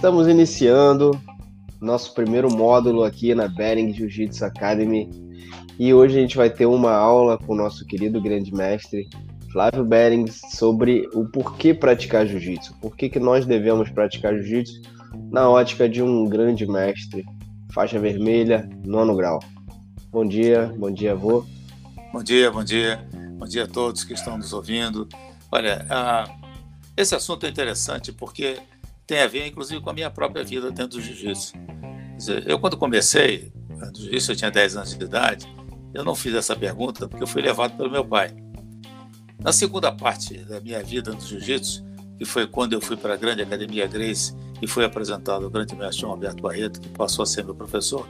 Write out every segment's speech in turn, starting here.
Estamos iniciando nosso primeiro módulo aqui na Bering Jiu-Jitsu Academy e hoje a gente vai ter uma aula com o nosso querido grande mestre Flávio Bering sobre o porquê praticar jiu-jitsu, por que, que nós devemos praticar jiu-jitsu na ótica de um grande mestre, faixa vermelha, nono grau. Bom dia, bom dia, avô. Bom dia, bom dia, bom dia a todos que estão nos ouvindo. Olha, uh, esse assunto é interessante porque tem a ver, inclusive, com a minha própria vida dentro do jiu-jitsu. Eu, quando comecei no jiu-jitsu, eu tinha 10 anos de idade, eu não fiz essa pergunta porque eu fui levado pelo meu pai. Na segunda parte da minha vida no jiu-jitsu, que foi quando eu fui para a grande academia Grace e foi apresentado ao grande mestre Alberto Barreto, que passou a ser meu professor,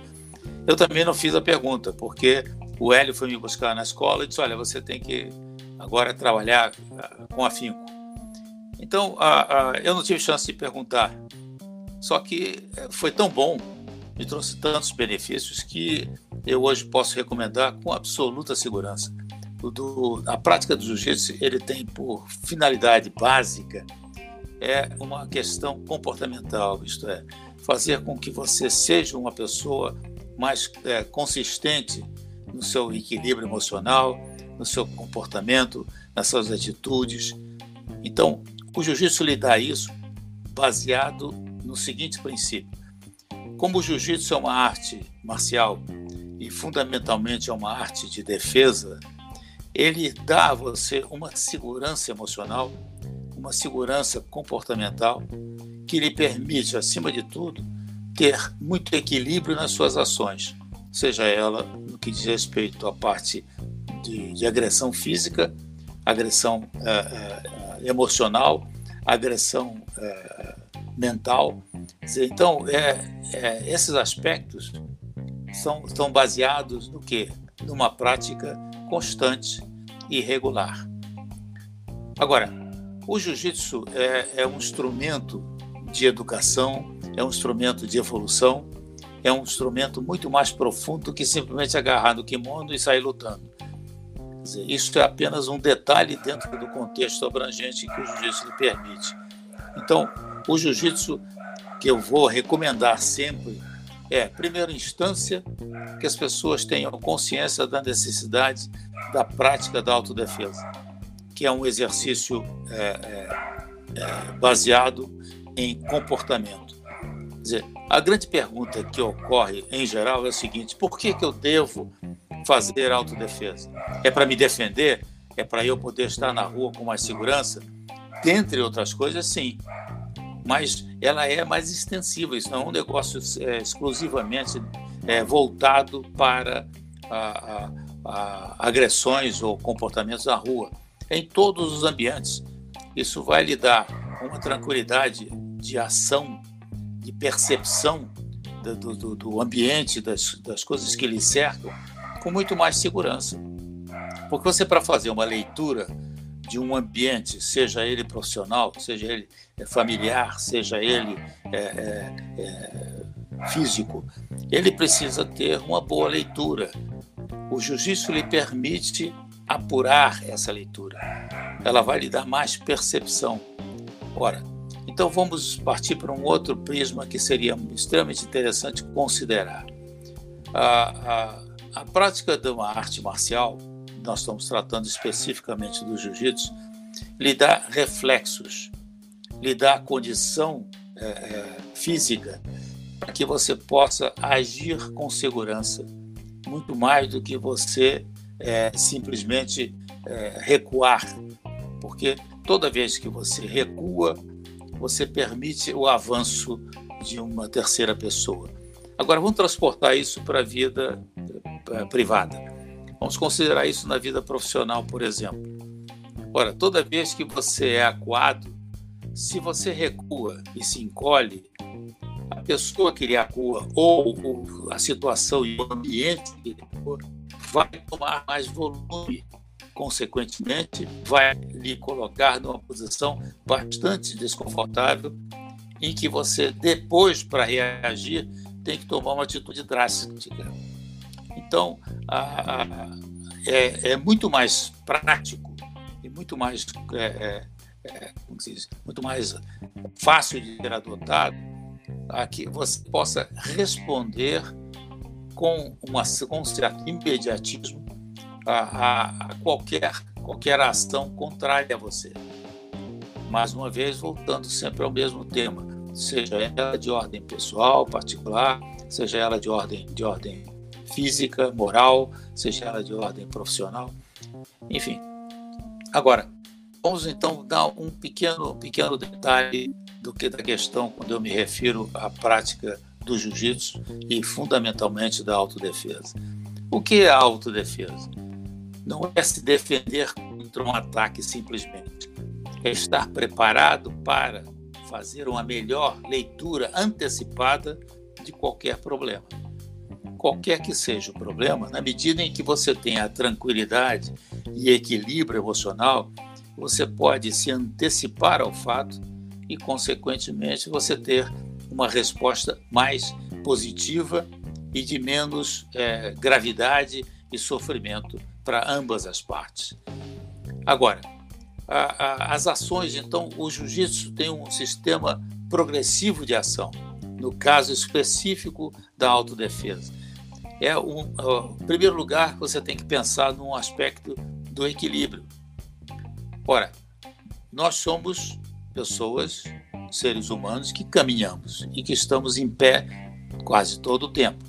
eu também não fiz a pergunta, porque o Hélio foi me buscar na escola e disse: Olha, você tem que agora trabalhar ah, com afinco. Então, a, a, eu não tive chance de perguntar. Só que eh, foi tão bom, me trouxe tantos benefícios que eu hoje posso recomendar com absoluta segurança. Do, a prática do jiu-jitsu ele tem por finalidade básica é uma questão comportamental, isto é, fazer com que você seja uma pessoa mais é, consistente no seu equilíbrio emocional, no seu comportamento, nas suas atitudes. Então, o jiu-jitsu lhe dá isso baseado no seguinte princípio: como o jiu-jitsu é uma arte marcial e fundamentalmente é uma arte de defesa, ele dá a você uma segurança emocional, uma segurança comportamental que lhe permite, acima de tudo, ter muito equilíbrio nas suas ações, seja ela no que diz respeito à parte de, de agressão física, agressão uh, uh, emocional, agressão é, mental. Então, é, esses aspectos são, são baseados no quê? Numa prática constante e regular. Agora, o jiu-jitsu é, é um instrumento de educação, é um instrumento de evolução, é um instrumento muito mais profundo que simplesmente agarrar no kimono e sair lutando dizer, isso é apenas um detalhe dentro do contexto abrangente que o jiu-jitsu lhe permite. Então, o jiu-jitsu que eu vou recomendar sempre é, primeira instância, que as pessoas tenham consciência da necessidade da prática da autodefesa, que é um exercício é, é, é, baseado em comportamento. Quer dizer, a grande pergunta que ocorre em geral é o seguinte: por que, que eu devo fazer autodefesa? É para me defender? É para eu poder estar na rua com mais segurança? Dentre outras coisas, sim. Mas ela é mais extensiva, isso não é um negócio é, exclusivamente é, voltado para a, a, a agressões ou comportamentos na rua. Em todos os ambientes. Isso vai lhe dar uma tranquilidade de ação, de percepção do, do, do ambiente, das, das coisas que lhe cercam, com muito mais segurança. Porque você, para fazer uma leitura de um ambiente, seja ele profissional, seja ele é, familiar, seja ele é, é, é, físico, ele precisa ter uma boa leitura. O jiu-jitsu lhe permite apurar essa leitura. Ela vai lhe dar mais percepção. Ora, então vamos partir para um outro prisma que seria extremamente interessante considerar. A, a prática de uma arte marcial, nós estamos tratando especificamente do jiu-jitsu, lhe dá reflexos, lhe dá condição é, é, física para que você possa agir com segurança, muito mais do que você é, simplesmente é, recuar, porque toda vez que você recua, você permite o avanço de uma terceira pessoa. Agora, vamos transportar isso para a vida privada. Vamos considerar isso na vida profissional, por exemplo. Ora, toda vez que você é acuado, se você recua e se encolhe, a pessoa que lhe acua ou, ou a situação e o ambiente que lhe acua vai tomar mais volume. Consequentemente, vai lhe colocar numa posição bastante desconfortável em que você, depois, para reagir, tem que tomar uma atitude drástica. Então, a, a, é, é, muito mais prático e muito mais, é, é, é diz, muito mais fácil de ser adotado a que você possa responder com, uma, com um certo imediatismo a, a qualquer, qualquer ação contrária a você. Mais uma vez, voltando sempre ao mesmo tema, seja ela de ordem pessoal, particular, seja ela de ordem, de ordem física, moral, seja ela de ordem profissional, enfim. Agora, vamos então dar um pequeno, pequeno detalhe do que da questão quando eu me refiro à prática do jiu-jitsu e fundamentalmente da autodefesa. O que é a autodefesa? Não é se defender contra um ataque simplesmente. É estar preparado para fazer uma melhor leitura antecipada de qualquer problema. Qualquer que seja o problema, na medida em que você tem a tranquilidade e equilíbrio emocional, você pode se antecipar ao fato e, consequentemente, você ter uma resposta mais positiva e de menos é, gravidade e sofrimento para ambas as partes. Agora, a, a, as ações, então, o jiu-jitsu tem um sistema progressivo de ação, no caso específico da autodefesa. É um, em primeiro lugar, você tem que pensar num aspecto do equilíbrio. Ora, nós somos pessoas, seres humanos, que caminhamos e que estamos em pé quase todo o tempo.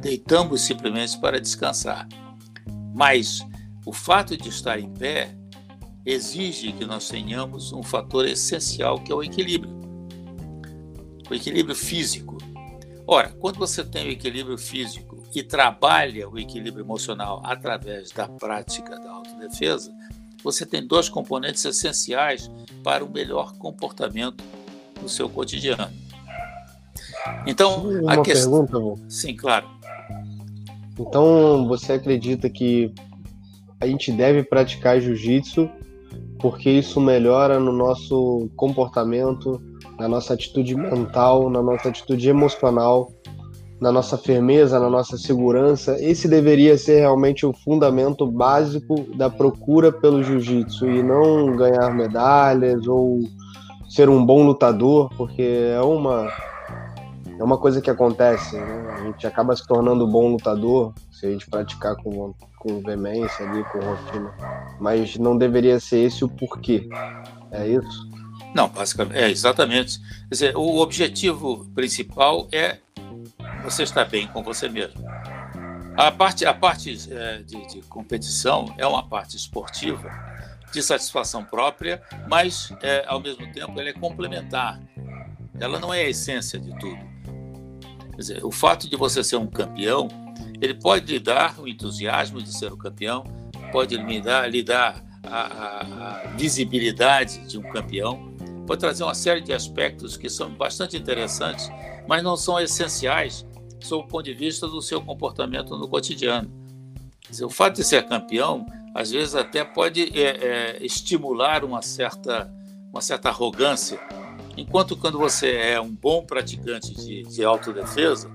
Deitamos simplesmente para descansar. Mas o fato de estar em pé exige que nós tenhamos um fator essencial que é o equilíbrio. O equilíbrio físico. Ora, quando você tem o equilíbrio físico e trabalha o equilíbrio emocional através da prática da autodefesa, você tem dois componentes essenciais para o melhor comportamento no seu cotidiano. Então, uma a questão... pergunta. Sim, claro. Então, você acredita que a gente deve praticar jiu-jitsu porque isso melhora no nosso comportamento, na nossa atitude mental, na nossa atitude emocional na nossa firmeza, na nossa segurança. Esse deveria ser realmente o fundamento básico da procura pelo jiu-jitsu e não ganhar medalhas ou ser um bom lutador, porque é uma é uma coisa que acontece, né? A gente acaba se tornando bom lutador se a gente praticar com, com veemência ali, com rotina. Mas não deveria ser esse o porquê. É isso? Não, basicamente, é exatamente. Quer dizer, o objetivo principal é você está bem com você mesmo. A parte, a parte é, de, de, competição é uma parte esportiva, de satisfação própria, mas é, ao mesmo tempo ela é complementar. Ela não é a essência de tudo. Dizer, o fato de você ser um campeão, ele pode lhe dar o entusiasmo de ser o campeão, pode lhe dar, lhe dar a, a, a visibilidade de um campeão, pode trazer uma série de aspectos que são bastante interessantes, mas não são essenciais sob o ponto de vista do seu comportamento no cotidiano. Dizer, o fato de ser campeão, às vezes até pode é, é, estimular uma certa, uma certa arrogância, enquanto quando você é um bom praticante de, de autodefesa,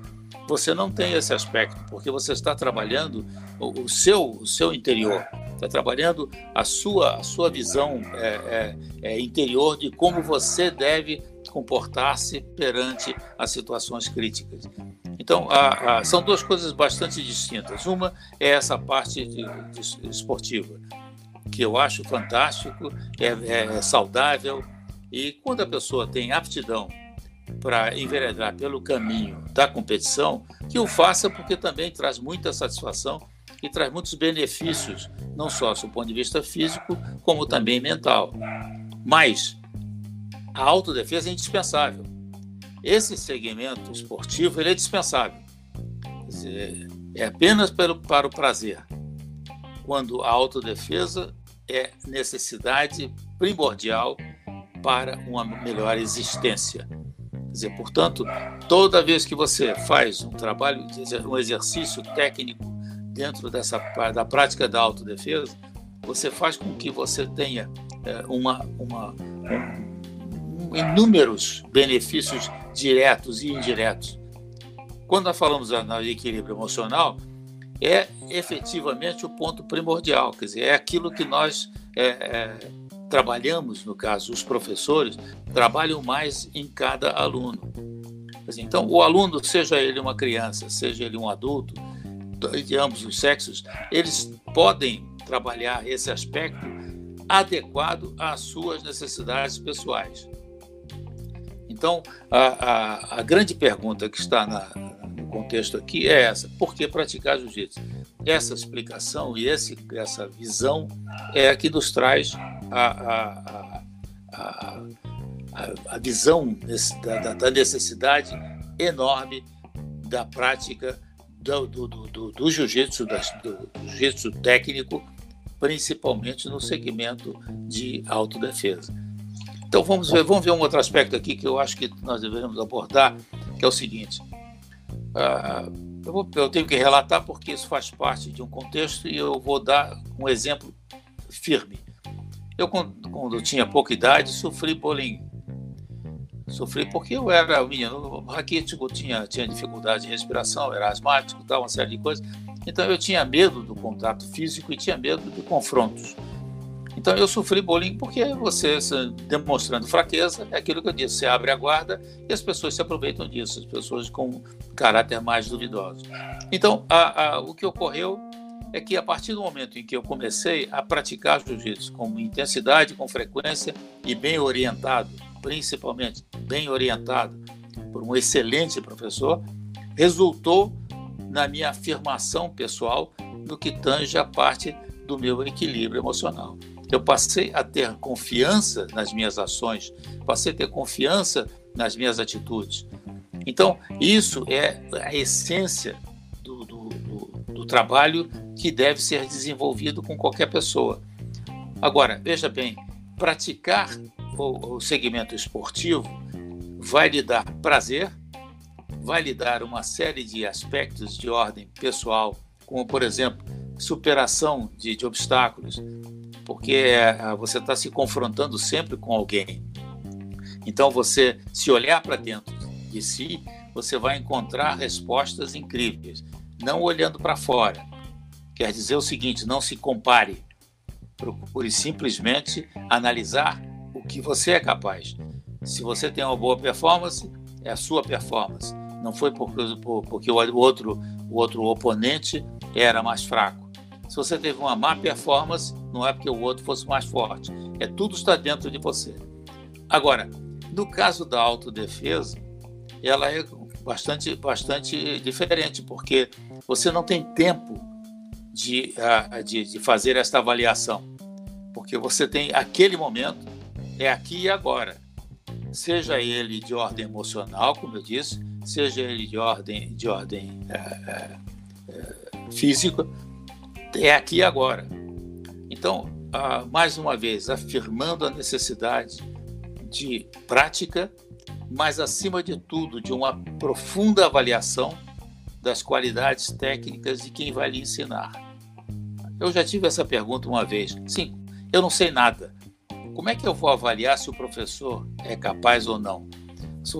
você não tem esse aspecto, porque você está trabalhando o, o seu, o seu interior, está trabalhando a sua, a sua visão é, é, é interior de como você deve comportar-se perante as situações críticas. Então, a, a, são duas coisas bastante distintas. Uma é essa parte de, de esportiva, que eu acho fantástico, é, é, saudável, e quando a pessoa tem aptidão para enveredar pelo caminho da competição, que o faça porque também traz muita satisfação e traz muitos benefícios, não só do ponto de vista físico, como também mental. Mas a autodefesa é indispensável esse segmento esportivo ele é dispensável. Dizer, é apenas para, o prazer. Quando a autodefesa é necessidade primordial para uma melhor existência. Quer dizer, portanto, toda vez que você faz um trabalho, um exercício técnico dentro dessa da prática da autodefesa, você faz com que você tenha é, uma, uma um, um, inúmeros benefícios diretos e indiretos. Quando nós falamos no equilíbrio emocional, é efetivamente o ponto primordial, quer dizer, é aquilo que nós é, é, trabalhamos, no caso, os professores trabalham mais em cada aluno. Então, o aluno, seja ele uma criança, seja ele um adulto, de ambos os sexos, eles podem trabalhar esse aspecto adequado às suas necessidades pessoais. Então, a, a, a grande pergunta que está na, no contexto aqui é essa: por que praticar jiu-jitsu? Essa explicação e esse, essa visão é a que nos traz a, a, a visão da, da necessidade enorme da prática do, do, do, do jiu-jitsu, do, do jiu-jitsu técnico, principalmente no segmento de autodefesa. Então vamos ver, vamos ver um outro aspecto aqui que eu acho que nós deveríamos abordar, que é o seguinte. Uh, eu, vou, eu, tenho que relatar porque isso faz parte de um contexto e eu vou dar um exemplo firme. Eu, quando, quando eu tinha pouca idade, sofri bullying Sofri porque eu era um menino raquítico, tinha, tinha dificuldade de respiração, era asmático, tal, uma série de coisas. Então eu tinha medo do contato físico e tinha medo de confrontos. Então eu sofri bullying porque você demonstrando fraqueza, é aquilo que eu disse, você abre a guarda e as pessoas se aproveitam disso, as pessoas com caráter mais duvidoso. Então a, a, o que ocorreu é que a partir do momento em que eu comecei a praticar jiu-jitsu com intensidade, com frequência e bem orientado, principalmente bem orientado por um excelente professor, resultou na minha afirmação pessoal no que tange a parte do meu equilíbrio emocional. Eu passei a ter confiança nas minhas ações, passei a ter confiança nas minhas atitudes. Então, isso é a essência do, do, do, do trabalho que deve ser desenvolvido com qualquer pessoa. Agora, veja bem, praticar o, o segmento esportivo vai lhe dar prazer, vai lhe dar uma série de aspectos de ordem pessoal, como, por exemplo, superação de, de obstáculos, porque é, você está se confrontando sempre com alguém. Então, você, se olhar para dentro de si, você vai encontrar respostas incríveis, não olhando para fora. Quer dizer o seguinte: não se compare, procure simplesmente analisar que você é capaz. Se você tem uma boa performance, é a sua performance. Não foi porque, porque o outro, o outro oponente era mais fraco. Se você teve uma má performance, não é porque o outro fosse mais forte. É tudo está dentro de você. Agora, no caso da autodefesa, ela é bastante, bastante diferente, porque você não tem tempo de, ah, de, de fazer esta avaliação. Porque você tem aquele momento é aqui e agora. Seja ele de ordem emocional, como eu disse, seja ele de ordem, de ordem é, é, física, é aqui e agora. Então, mais uma vez, afirmando a necessidade de prática, mas, acima de tudo, de uma profunda avaliação das qualidades técnicas de quem vai lhe ensinar. Eu já tive essa pergunta uma vez. Sim, eu não sei nada. Como é que eu vou avaliar se o professor é capaz ou não?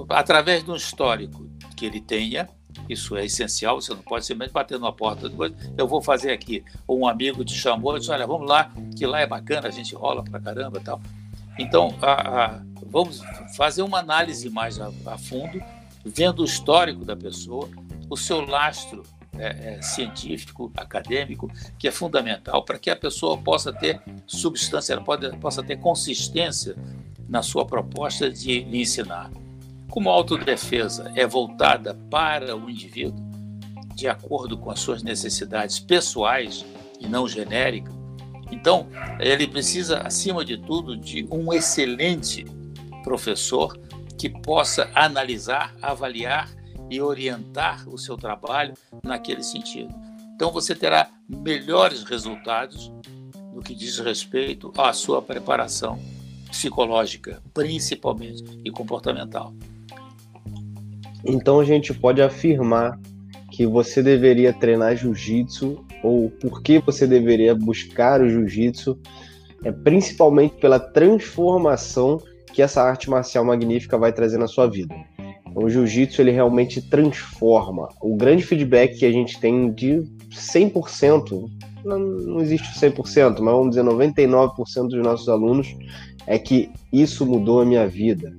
Através de um histórico que ele tenha, isso é essencial, você não pode simplesmente bater na porta depois, eu vou fazer aqui. Ou um amigo te chamou e disse, olha, vamos lá, que lá é bacana, a gente rola pra caramba e tal. Então, a, a, vamos fazer uma análise mais a, a fundo, vendo o histórico da pessoa, o seu lastro é, é, científico, acadêmico, que é fundamental para que a pessoa possa ter substância, ela pode, possa ter consistência na sua proposta de lhe ensinar. Como a autodefesa é voltada para o indivíduo, de acordo com as suas necessidades pessoais e não genéricas, então ele precisa, acima de tudo, de um excelente professor que possa analisar, avaliar e orientar o seu trabalho naquele sentido. Então você terá melhores resultados no que diz respeito à sua preparação psicológica, principalmente, e comportamental. Então a gente pode afirmar que você deveria treinar jiu-jitsu ou por que você deveria buscar o jiu-jitsu é principalmente pela transformação que essa arte marcial magnífica vai trazer na sua vida. O jiu-jitsu ele realmente transforma. O grande feedback que a gente tem de 100%, não, não existe 100%, mas vamos dizer 99% dos nossos alunos é que isso mudou a minha vida.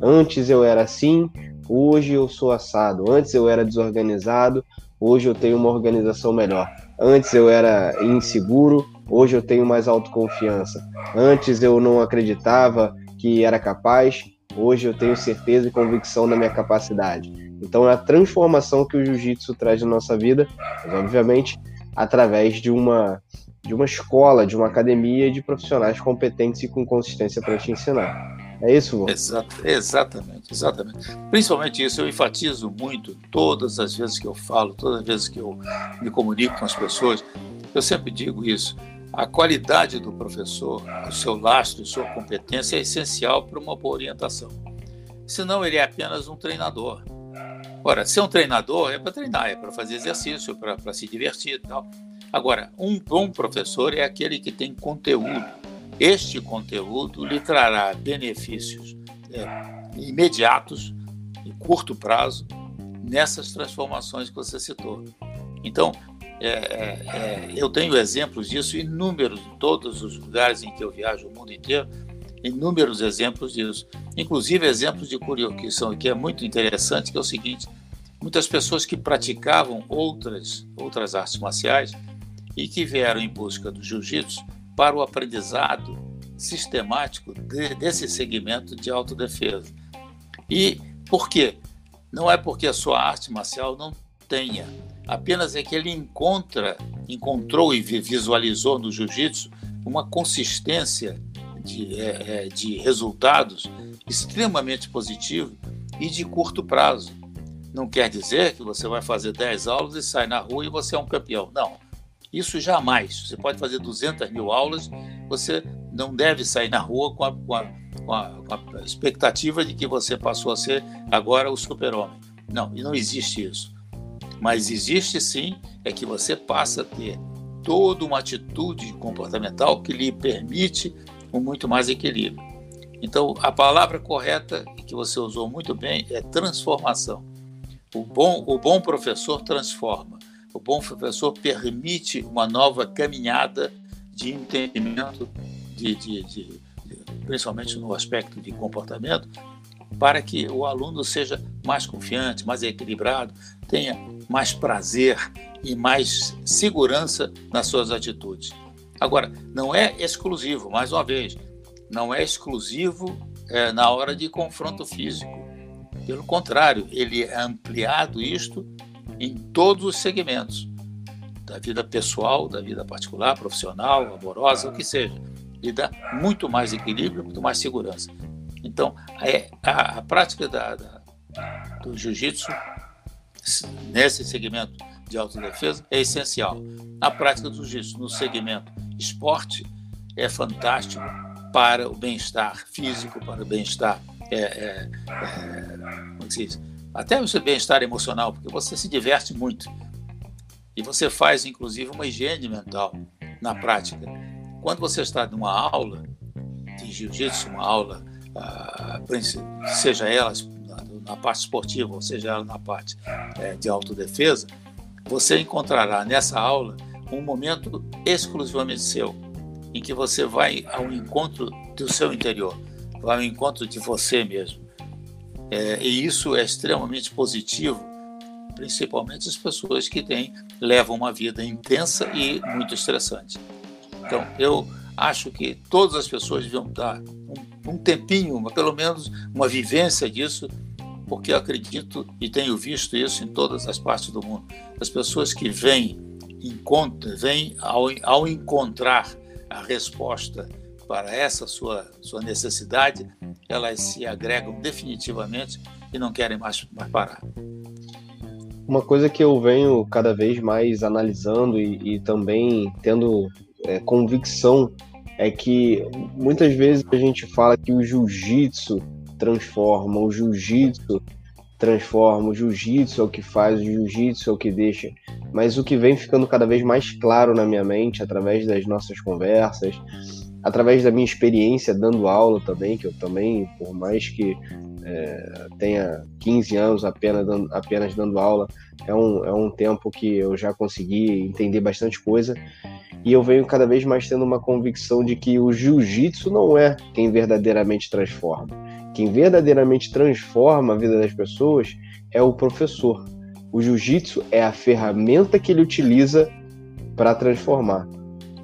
Antes eu era assim, hoje eu sou assado. Antes eu era desorganizado, hoje eu tenho uma organização melhor. Antes eu era inseguro, hoje eu tenho mais autoconfiança. Antes eu não acreditava que era capaz, hoje eu tenho certeza e convicção da minha capacidade. Então é a transformação que o jiu-jitsu traz na nossa vida, mas obviamente através de uma de uma escola, de uma academia de profissionais competentes e com consistência para te ensinar. É isso, vô? Exato, exatamente, exatamente. Principalmente isso, eu enfatizo muito todas as vezes que eu falo, todas as vezes que eu me comunico com as pessoas, eu sempre digo isso. A qualidade do professor, o seu lastro, sua competência é essencial para uma boa orientação. Senão ele é apenas um treinador. Ora, ser um treinador é para treinar, é para fazer exercício, para se divertir e tal. Agora, um bom professor é aquele que tem conteúdo. Este conteúdo lhe trará benefícios é, imediatos, em curto prazo, nessas transformações que você citou. Então, é, é, é, eu tenho exemplos disso inúmeros em todos os lugares em que eu viajo o mundo inteiro, inúmeros exemplos disso. Inclusive exemplos de que são que é muito interessante, que é o seguinte: muitas pessoas que praticavam outras outras artes marciais e que vieram em busca do jiu-jitsu para o aprendizado sistemático de, desse segmento de autodefesa. E por quê? Não é porque a sua arte marcial não tenha, apenas é que ele encontra, encontrou e visualizou no jiu-jitsu uma consistência de, é, é de resultados extremamente positivo e de curto prazo. Não quer dizer que você vai fazer 10 aulas e sai na rua e você é um campeão. Não. Isso jamais. Você pode fazer 200 mil aulas, você não deve sair na rua com a, com a, com a, com a expectativa de que você passou a ser agora o super-homem. Não, e não existe isso. Mas existe sim é que você passa a ter toda uma atitude comportamental que lhe permite um muito mais equilíbrio. Então, a palavra correta que você usou muito bem é transformação. O bom, o bom professor transforma. O bom professor permite uma nova caminhada de entendimento, de, de, de, principalmente no aspecto de comportamento, para que o aluno seja mais confiante, mais equilibrado, tenha mais prazer e mais segurança nas suas atitudes. Agora, não é exclusivo, mais uma vez, não é exclusivo é, na hora de confronto físico. Pelo contrário, ele é ampliado isto em todos os segmentos da vida pessoal, da vida particular, profissional, amorosa, o que seja. E dá muito mais equilíbrio, muito mais segurança. Então, é, a, a prática da, da, do jiu-jitsu nesse segmento de autodefesa é essencial. A prática do jiu-jitsu no segmento esporte é fantástico para o bem-estar físico, para o bem-estar é, é, é, como se diz? Até o seu bem-estar emocional, porque você se diverte muito. E você faz, inclusive, uma higiene mental na prática. Quando você está numa aula de jiu-jitsu, uma aula, ah, seja ela na parte esportiva, ou seja ela na parte é, de autodefesa, você encontrará nessa aula um momento exclusivamente seu, em que você vai ao encontro do seu interior, vai ao encontro de você mesmo. É, e isso é extremamente positivo, principalmente as pessoas que têm, levam uma vida intensa e muito estressante. Então, eu acho que todas as pessoas deviam dar um, um tempinho, uma, pelo menos uma vivência disso, porque acredito e tenho visto isso em todas as partes do mundo. As pessoas que vêm, encontram, vêm ao, ao encontrar a resposta para essa sua, sua necessidade, elas se agregam definitivamente e não querem mais, mais parar. Uma coisa que eu venho cada vez mais analisando e, e também tendo é, convicção é que muitas vezes a gente fala que o jiu-jitsu transforma, o jiu-jitsu transforma, o jiu-jitsu é o que faz, o jiu-jitsu é o que deixa. Mas o que vem ficando cada vez mais claro na minha mente através das nossas conversas, através da minha experiência dando aula também, que eu também, por mais que é, tenha 15 anos apenas dando, apenas dando aula, é um, é um tempo que eu já consegui entender bastante coisa. E eu venho cada vez mais tendo uma convicção de que o jiu-jitsu não é quem verdadeiramente transforma. Quem verdadeiramente transforma a vida das pessoas é o professor. O jiu-jitsu é a ferramenta que ele utiliza para transformar.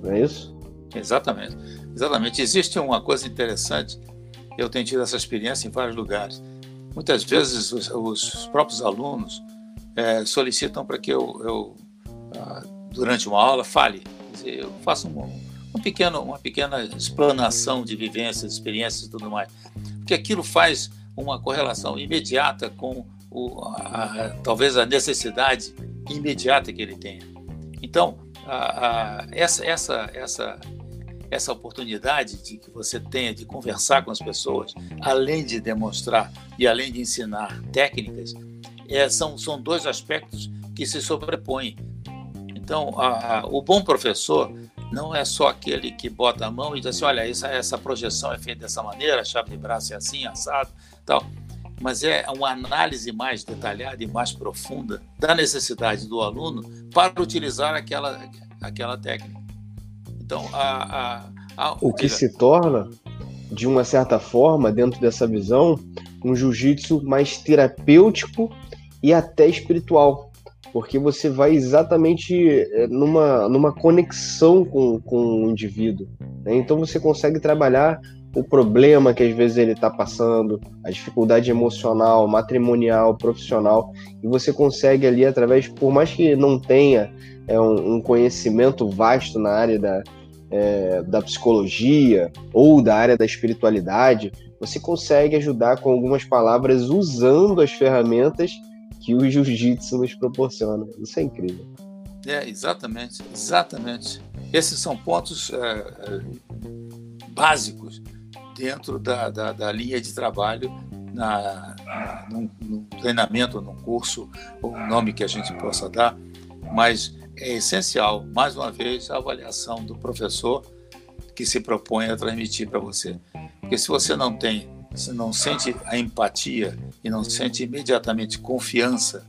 Não é isso? Exatamente. Exatamente. Existe uma coisa interessante. Eu tenho tido essa experiência em vários lugares. Muitas vezes os, os próprios alunos é, solicitam para que eu, eu ah, durante uma aula, fale. Eu faço um, um pequeno, uma pequena explanação de vivências, experiências e tudo mais. Porque aquilo faz uma correlação imediata com o, a, a, talvez a necessidade imediata que ele tenha. Então, a, essa, essa, essa, essa oportunidade de que você tenha de conversar com as pessoas, além de demonstrar e além de ensinar técnicas, é, são, são dois aspectos que se sobrepõem. Então, a, a, o bom professor não é só aquele que bota a mão e diz assim, olha, essa, essa projeção é feita dessa maneira, a chave de braço é assim, assado, tal. Mas é uma análise mais detalhada e mais profunda da necessidade do aluno para utilizar aquela, aquela técnica. Então, a, a, a o que se torna, de uma certa forma, dentro dessa visão, um jiu-jitsu mais terapêutico e até espiritual, porque você vai exatamente eh, numa, numa conexão com, com o indivíduo. Né? Então você consegue trabalhar o problema que às vezes ele está passando, a dificuldade emocional, matrimonial, profissional, e você consegue ali através, por mais que não tenha é, um, um conhecimento vasto na área da, é, da psicologia ou da área da espiritualidade, você consegue ajudar com algumas palavras usando as ferramentas que o jiu-jitsu nos proporciona. Isso é incrível. É, exatamente, exatamente. Esses são pontos é, é, básicos dentro da, da, da, linha de trabalho na, na, num, num treinamento, num curso, o nome que a gente possa dar, mas é essencial, mais uma vez, a avaliação do professor que se propõe a transmitir para você. Porque se você não tem se não sente a empatia e não sente imediatamente confiança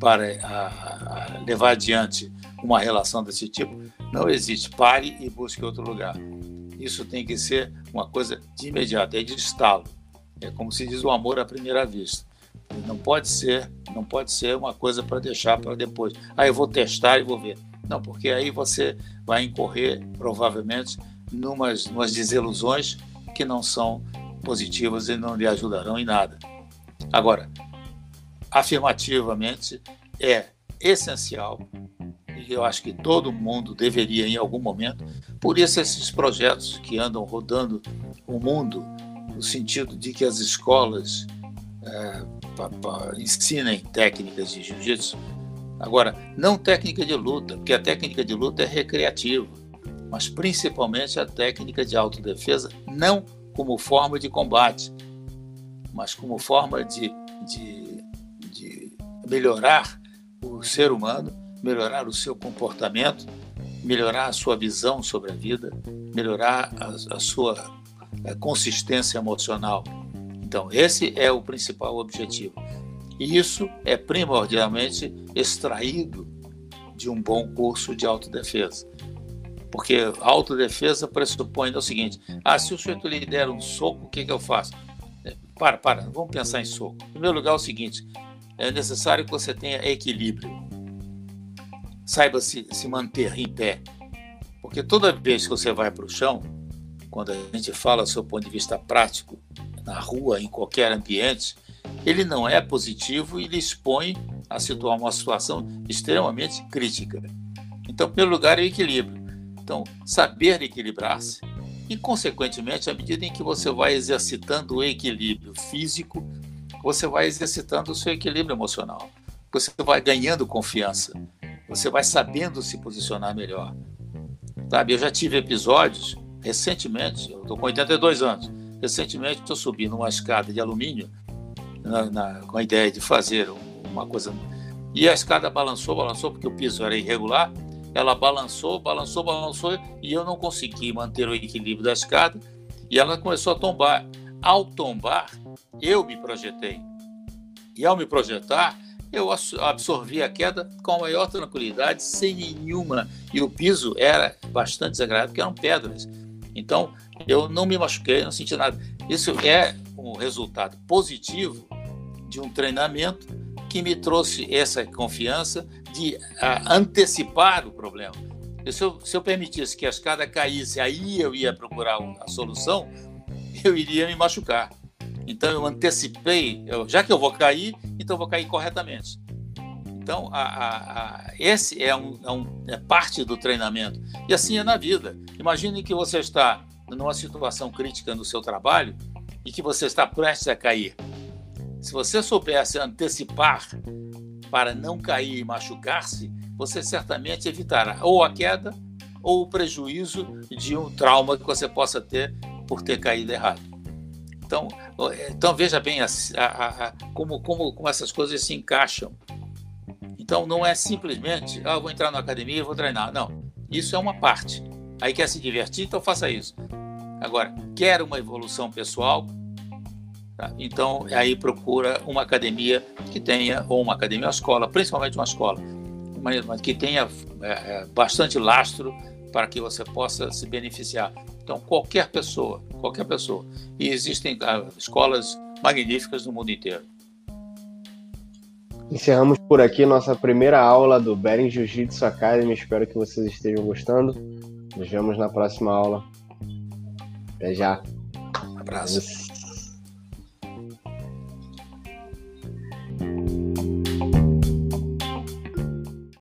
para a, a levar adiante uma relação desse tipo, não existe. Pare e busque outro lugar. Isso tem que ser uma coisa de imediato, é de estalo. É como se diz o amor à primeira vista. Não pode ser, não pode ser uma coisa para deixar para depois. Ah, eu vou testar e vou ver. Não, porque aí você vai incorrer provavelmente numas, numas desilusões que não são positivas e não lhe ajudarão em nada. Agora, afirmativamente, é essencial e eu acho que todo mundo deveria em algum momento. Por isso esses projetos que andam rodando o mundo no sentido de que as escolas é, ensinem técnicas de jiu-jitsu. Agora, não técnica de luta, porque a técnica de luta é recreativa, mas principalmente a técnica de autodefesa, não como forma de combate, mas como forma de, de, de melhorar o ser humano, melhorar o seu comportamento, melhorar a sua visão sobre a vida, melhorar a, a sua a consistência emocional. Então, esse é o principal objetivo. E isso é primordialmente extraído de um bom curso de autodefesa. Porque autodefesa pressupõe o seguinte: ah, se o sujeito lhe der um soco, o que, que eu faço? É, para, para, vamos pensar em soco. Em primeiro lugar, é o seguinte: é necessário que você tenha equilíbrio. Saiba se, se manter em pé. Porque toda vez que você vai para o chão, quando a gente fala do seu ponto de vista prático, na rua, em qualquer ambiente, ele não é positivo e lhe expõe a situar uma situação extremamente crítica. Então, em primeiro lugar, é equilíbrio. Então, saber equilibrar-se e, consequentemente, à medida em que você vai exercitando o equilíbrio físico, você vai exercitando o seu equilíbrio emocional. Você vai ganhando confiança. Você vai sabendo se posicionar melhor. Sabe, eu já tive episódios recentemente, eu estou com 82 anos. Recentemente eu subi numa escada de alumínio na, na, com a ideia de fazer uma coisa. E a escada balançou, balançou, porque o piso era irregular, ela balançou, balançou, balançou e eu não consegui manter o equilíbrio da escada e ela começou a tombar. Ao tombar, eu me projetei. E ao me projetar, eu absorvi a queda com a maior tranquilidade, sem nenhuma. E o piso era bastante desagradável, porque eram pedras. Então, eu não me machuquei, não senti nada. Isso é um resultado positivo de um treinamento que me trouxe essa confiança de antecipar o problema. Se eu, se eu permitisse que a escada caísse, aí eu ia procurar a solução, eu iria me machucar. Então eu antecipei, eu, já que eu vou cair, então eu vou cair corretamente. Então, a, a, a, esse é, um, é, um, é parte do treinamento. E assim é na vida. Imagine que você está numa situação crítica no seu trabalho e que você está prestes a cair. Se você soubesse antecipar para não cair e machucar-se, você certamente evitará ou a queda ou o prejuízo de um trauma que você possa ter por ter caído errado. Então, então veja bem a, a, a, como, como, como essas coisas se encaixam. Então não é simplesmente, ah, vou entrar na academia vou treinar. Não, isso é uma parte. Aí quer se divertir, então faça isso. Agora, quer uma evolução pessoal, tá? então aí procura uma academia que tenha, ou uma academia, uma escola, principalmente uma escola, mas que tenha é, é, bastante lastro para que você possa se beneficiar. Então, qualquer pessoa, qualquer pessoa. E existem ah, escolas magníficas no mundo inteiro. Encerramos por aqui nossa primeira aula do Bering Jiu-Jitsu Academy. Espero que vocês estejam gostando. Nos vemos na próxima aula. Até já. Um abraço.